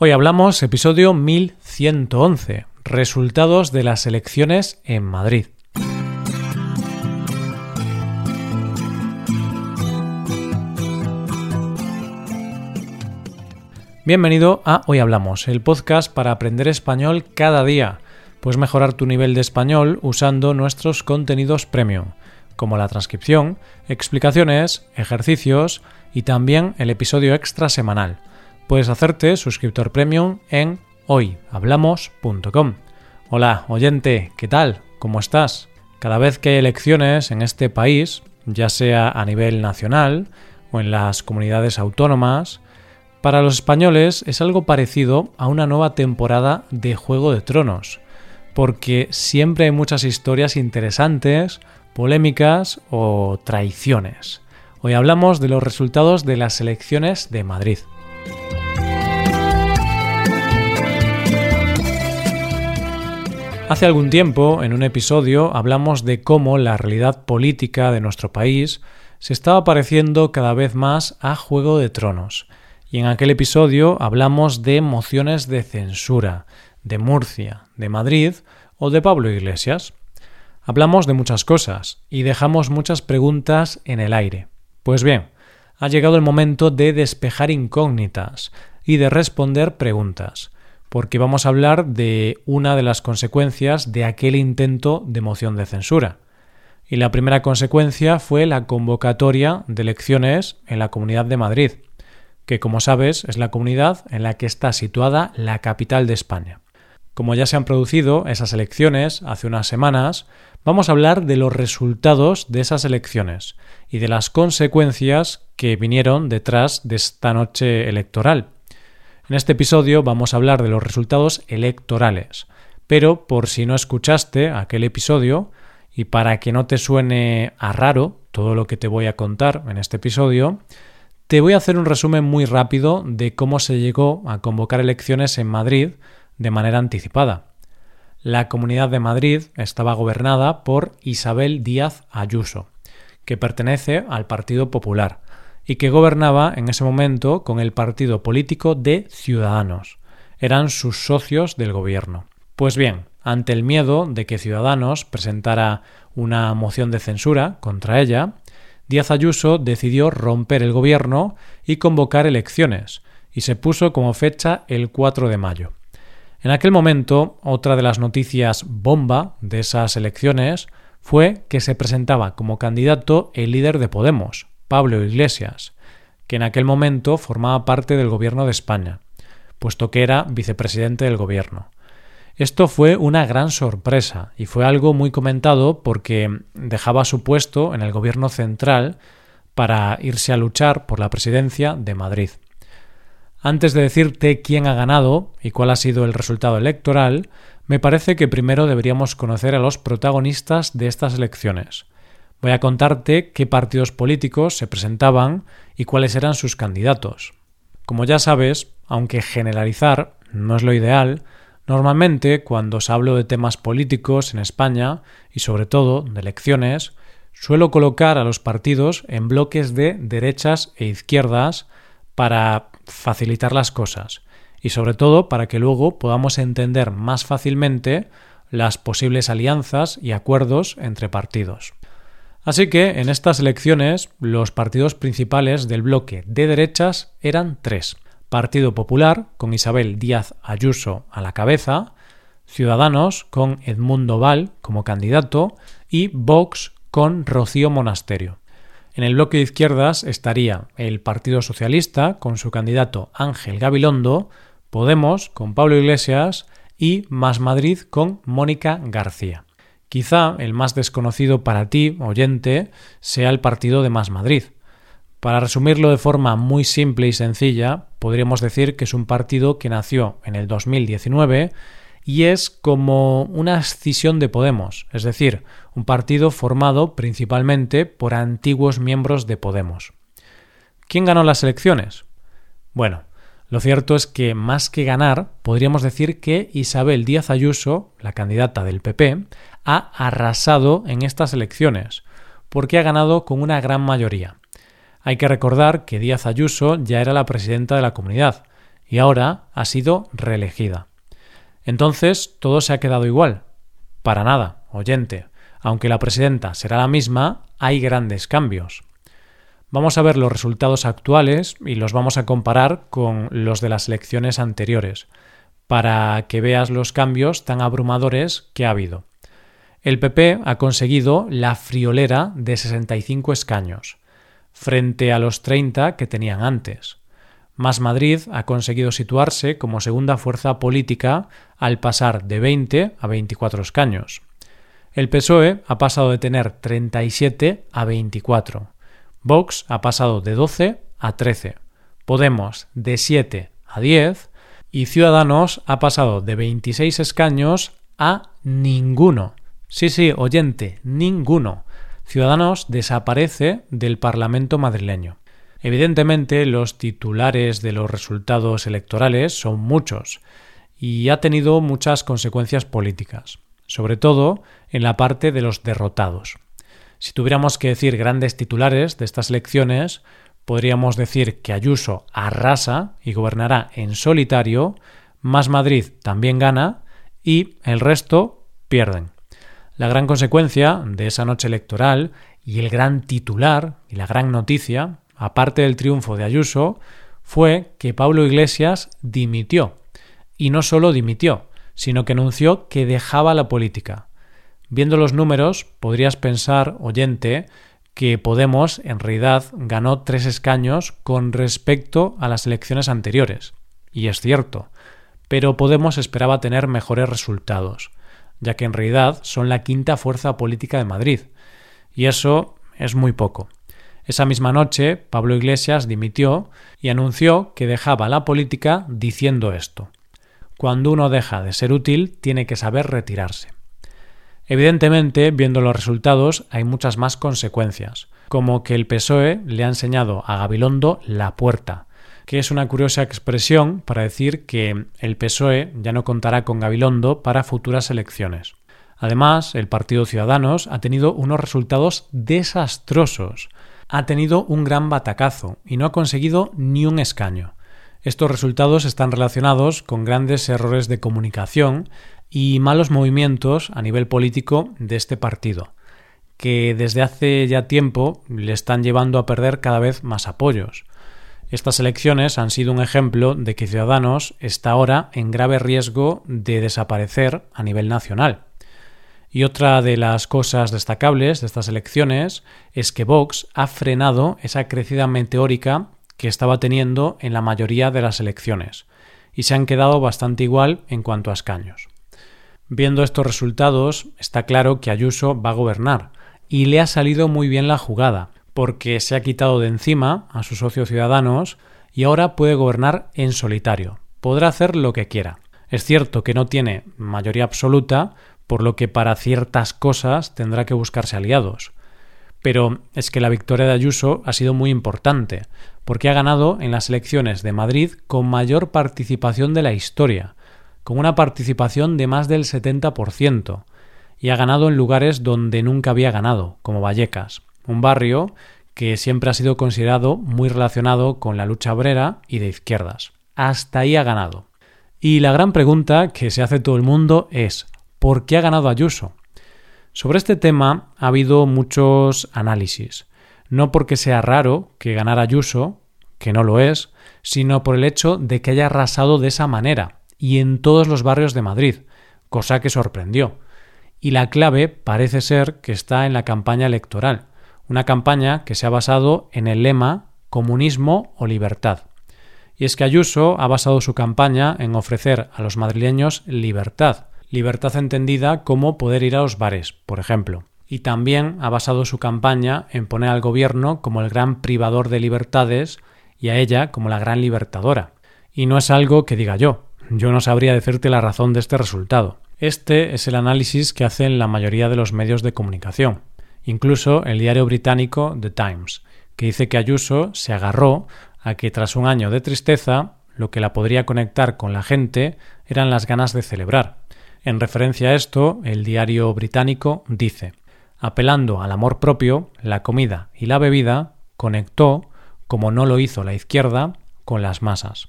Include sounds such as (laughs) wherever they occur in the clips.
Hoy hablamos episodio 1111, resultados de las elecciones en Madrid. Bienvenido a Hoy Hablamos, el podcast para aprender español cada día. Puedes mejorar tu nivel de español usando nuestros contenidos premium, como la transcripción, explicaciones, ejercicios y también el episodio extra semanal puedes hacerte suscriptor premium en hoyhablamos.com. Hola, oyente, ¿qué tal? ¿Cómo estás? Cada vez que hay elecciones en este país, ya sea a nivel nacional o en las comunidades autónomas, para los españoles es algo parecido a una nueva temporada de Juego de Tronos, porque siempre hay muchas historias interesantes, polémicas o traiciones. Hoy hablamos de los resultados de las elecciones de Madrid. Hace algún tiempo, en un episodio, hablamos de cómo la realidad política de nuestro país se estaba pareciendo cada vez más a Juego de Tronos. Y en aquel episodio hablamos de mociones de censura, de Murcia, de Madrid o de Pablo Iglesias. Hablamos de muchas cosas y dejamos muchas preguntas en el aire. Pues bien, ha llegado el momento de despejar incógnitas y de responder preguntas porque vamos a hablar de una de las consecuencias de aquel intento de moción de censura. Y la primera consecuencia fue la convocatoria de elecciones en la Comunidad de Madrid, que como sabes es la comunidad en la que está situada la capital de España. Como ya se han producido esas elecciones hace unas semanas, vamos a hablar de los resultados de esas elecciones y de las consecuencias que vinieron detrás de esta noche electoral. En este episodio vamos a hablar de los resultados electorales, pero por si no escuchaste aquel episodio y para que no te suene a raro todo lo que te voy a contar en este episodio, te voy a hacer un resumen muy rápido de cómo se llegó a convocar elecciones en Madrid de manera anticipada. La Comunidad de Madrid estaba gobernada por Isabel Díaz Ayuso, que pertenece al Partido Popular, y que gobernaba en ese momento con el partido político de Ciudadanos. Eran sus socios del gobierno. Pues bien, ante el miedo de que Ciudadanos presentara una moción de censura contra ella, Díaz Ayuso decidió romper el gobierno y convocar elecciones, y se puso como fecha el 4 de mayo. En aquel momento, otra de las noticias bomba de esas elecciones fue que se presentaba como candidato el líder de Podemos, Pablo Iglesias, que en aquel momento formaba parte del gobierno de España, puesto que era vicepresidente del gobierno. Esto fue una gran sorpresa y fue algo muy comentado porque dejaba su puesto en el gobierno central para irse a luchar por la presidencia de Madrid. Antes de decirte quién ha ganado y cuál ha sido el resultado electoral, me parece que primero deberíamos conocer a los protagonistas de estas elecciones. Voy a contarte qué partidos políticos se presentaban y cuáles eran sus candidatos. Como ya sabes, aunque generalizar no es lo ideal, normalmente cuando os hablo de temas políticos en España y sobre todo de elecciones, suelo colocar a los partidos en bloques de derechas e izquierdas para facilitar las cosas y sobre todo para que luego podamos entender más fácilmente las posibles alianzas y acuerdos entre partidos. Así que en estas elecciones los partidos principales del bloque de derechas eran tres. Partido Popular, con Isabel Díaz Ayuso a la cabeza, Ciudadanos, con Edmundo Val como candidato, y Vox, con Rocío Monasterio. En el bloque de izquierdas estaría el Partido Socialista, con su candidato Ángel Gabilondo, Podemos, con Pablo Iglesias, y Más Madrid, con Mónica García. Quizá el más desconocido para ti, oyente, sea el partido de Más Madrid. Para resumirlo de forma muy simple y sencilla, podríamos decir que es un partido que nació en el 2019 y es como una escisión de Podemos, es decir, un partido formado principalmente por antiguos miembros de Podemos. ¿Quién ganó las elecciones? Bueno, lo cierto es que más que ganar, podríamos decir que Isabel Díaz Ayuso, la candidata del PP, ha arrasado en estas elecciones, porque ha ganado con una gran mayoría. Hay que recordar que Díaz Ayuso ya era la presidenta de la comunidad, y ahora ha sido reelegida. Entonces, todo se ha quedado igual. Para nada, oyente. Aunque la presidenta será la misma, hay grandes cambios. Vamos a ver los resultados actuales y los vamos a comparar con los de las elecciones anteriores, para que veas los cambios tan abrumadores que ha habido. El PP ha conseguido la friolera de 65 escaños, frente a los 30 que tenían antes. Más Madrid ha conseguido situarse como segunda fuerza política al pasar de 20 a 24 escaños. El PSOE ha pasado de tener 37 a 24. Vox ha pasado de 12 a 13. Podemos de 7 a 10 y Ciudadanos ha pasado de 26 escaños a ninguno. Sí, sí, oyente, ninguno. Ciudadanos desaparece del Parlamento madrileño. Evidentemente, los titulares de los resultados electorales son muchos y ha tenido muchas consecuencias políticas, sobre todo en la parte de los derrotados. Si tuviéramos que decir grandes titulares de estas elecciones, podríamos decir que Ayuso arrasa y gobernará en solitario, más Madrid también gana y el resto pierden. La gran consecuencia de esa noche electoral y el gran titular y la gran noticia aparte del triunfo de Ayuso, fue que Pablo Iglesias dimitió. Y no solo dimitió, sino que anunció que dejaba la política. Viendo los números, podrías pensar, oyente, que Podemos en realidad ganó tres escaños con respecto a las elecciones anteriores. Y es cierto, pero Podemos esperaba tener mejores resultados, ya que en realidad son la quinta fuerza política de Madrid. Y eso es muy poco. Esa misma noche, Pablo Iglesias dimitió y anunció que dejaba la política diciendo esto. Cuando uno deja de ser útil, tiene que saber retirarse. Evidentemente, viendo los resultados, hay muchas más consecuencias, como que el PSOE le ha enseñado a Gabilondo la puerta, que es una curiosa expresión para decir que el PSOE ya no contará con Gabilondo para futuras elecciones. Además, el Partido Ciudadanos ha tenido unos resultados desastrosos, ha tenido un gran batacazo y no ha conseguido ni un escaño. Estos resultados están relacionados con grandes errores de comunicación y malos movimientos a nivel político de este partido, que desde hace ya tiempo le están llevando a perder cada vez más apoyos. Estas elecciones han sido un ejemplo de que Ciudadanos está ahora en grave riesgo de desaparecer a nivel nacional. Y otra de las cosas destacables de estas elecciones es que Vox ha frenado esa crecida meteórica que estaba teniendo en la mayoría de las elecciones, y se han quedado bastante igual en cuanto a escaños. Viendo estos resultados, está claro que Ayuso va a gobernar, y le ha salido muy bien la jugada, porque se ha quitado de encima a sus socios ciudadanos y ahora puede gobernar en solitario. Podrá hacer lo que quiera. Es cierto que no tiene mayoría absoluta, por lo que para ciertas cosas tendrá que buscarse aliados. Pero es que la victoria de Ayuso ha sido muy importante, porque ha ganado en las elecciones de Madrid con mayor participación de la historia, con una participación de más del 70%, y ha ganado en lugares donde nunca había ganado, como Vallecas, un barrio que siempre ha sido considerado muy relacionado con la lucha obrera y de izquierdas. Hasta ahí ha ganado. Y la gran pregunta que se hace todo el mundo es ¿Por qué ha ganado Ayuso? Sobre este tema ha habido muchos análisis. No porque sea raro que ganara Ayuso, que no lo es, sino por el hecho de que haya arrasado de esa manera y en todos los barrios de Madrid, cosa que sorprendió. Y la clave parece ser que está en la campaña electoral, una campaña que se ha basado en el lema comunismo o libertad. Y es que Ayuso ha basado su campaña en ofrecer a los madrileños libertad, libertad entendida como poder ir a los bares, por ejemplo. Y también ha basado su campaña en poner al gobierno como el gran privador de libertades y a ella como la gran libertadora. Y no es algo que diga yo, yo no sabría decirte la razón de este resultado. Este es el análisis que hacen la mayoría de los medios de comunicación, incluso el diario británico The Times, que dice que Ayuso se agarró a que tras un año de tristeza lo que la podría conectar con la gente eran las ganas de celebrar, en referencia a esto, el diario británico dice Apelando al amor propio, la comida y la bebida conectó, como no lo hizo la izquierda, con las masas.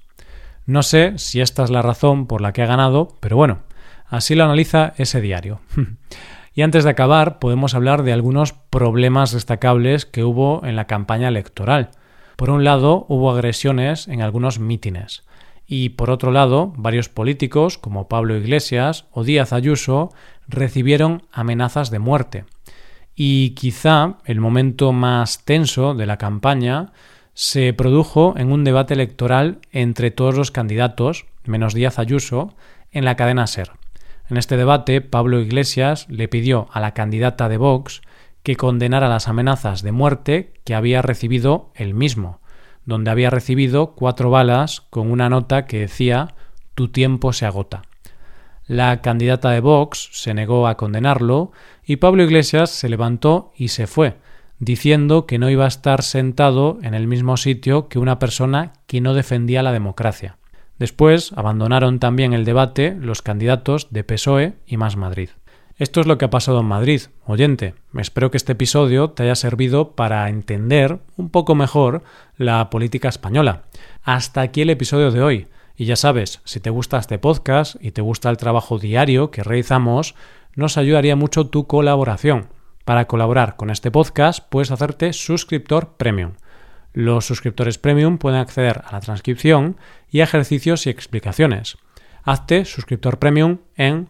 No sé si esta es la razón por la que ha ganado, pero bueno, así lo analiza ese diario. (laughs) y antes de acabar, podemos hablar de algunos problemas destacables que hubo en la campaña electoral. Por un lado, hubo agresiones en algunos mítines. Y por otro lado, varios políticos, como Pablo Iglesias o Díaz Ayuso, recibieron amenazas de muerte. Y quizá el momento más tenso de la campaña se produjo en un debate electoral entre todos los candidatos, menos Díaz Ayuso, en la cadena SER. En este debate, Pablo Iglesias le pidió a la candidata de Vox que condenara las amenazas de muerte que había recibido él mismo, donde había recibido cuatro balas con una nota que decía Tu tiempo se agota. La candidata de Vox se negó a condenarlo y Pablo Iglesias se levantó y se fue, diciendo que no iba a estar sentado en el mismo sitio que una persona que no defendía la democracia. Después abandonaron también el debate los candidatos de PSOE y Más Madrid. Esto es lo que ha pasado en Madrid. Oyente, espero que este episodio te haya servido para entender un poco mejor la política española. Hasta aquí el episodio de hoy. Y ya sabes, si te gusta este podcast y te gusta el trabajo diario que realizamos, nos ayudaría mucho tu colaboración. Para colaborar con este podcast puedes hacerte suscriptor premium. Los suscriptores premium pueden acceder a la transcripción y ejercicios y explicaciones. Hazte suscriptor premium en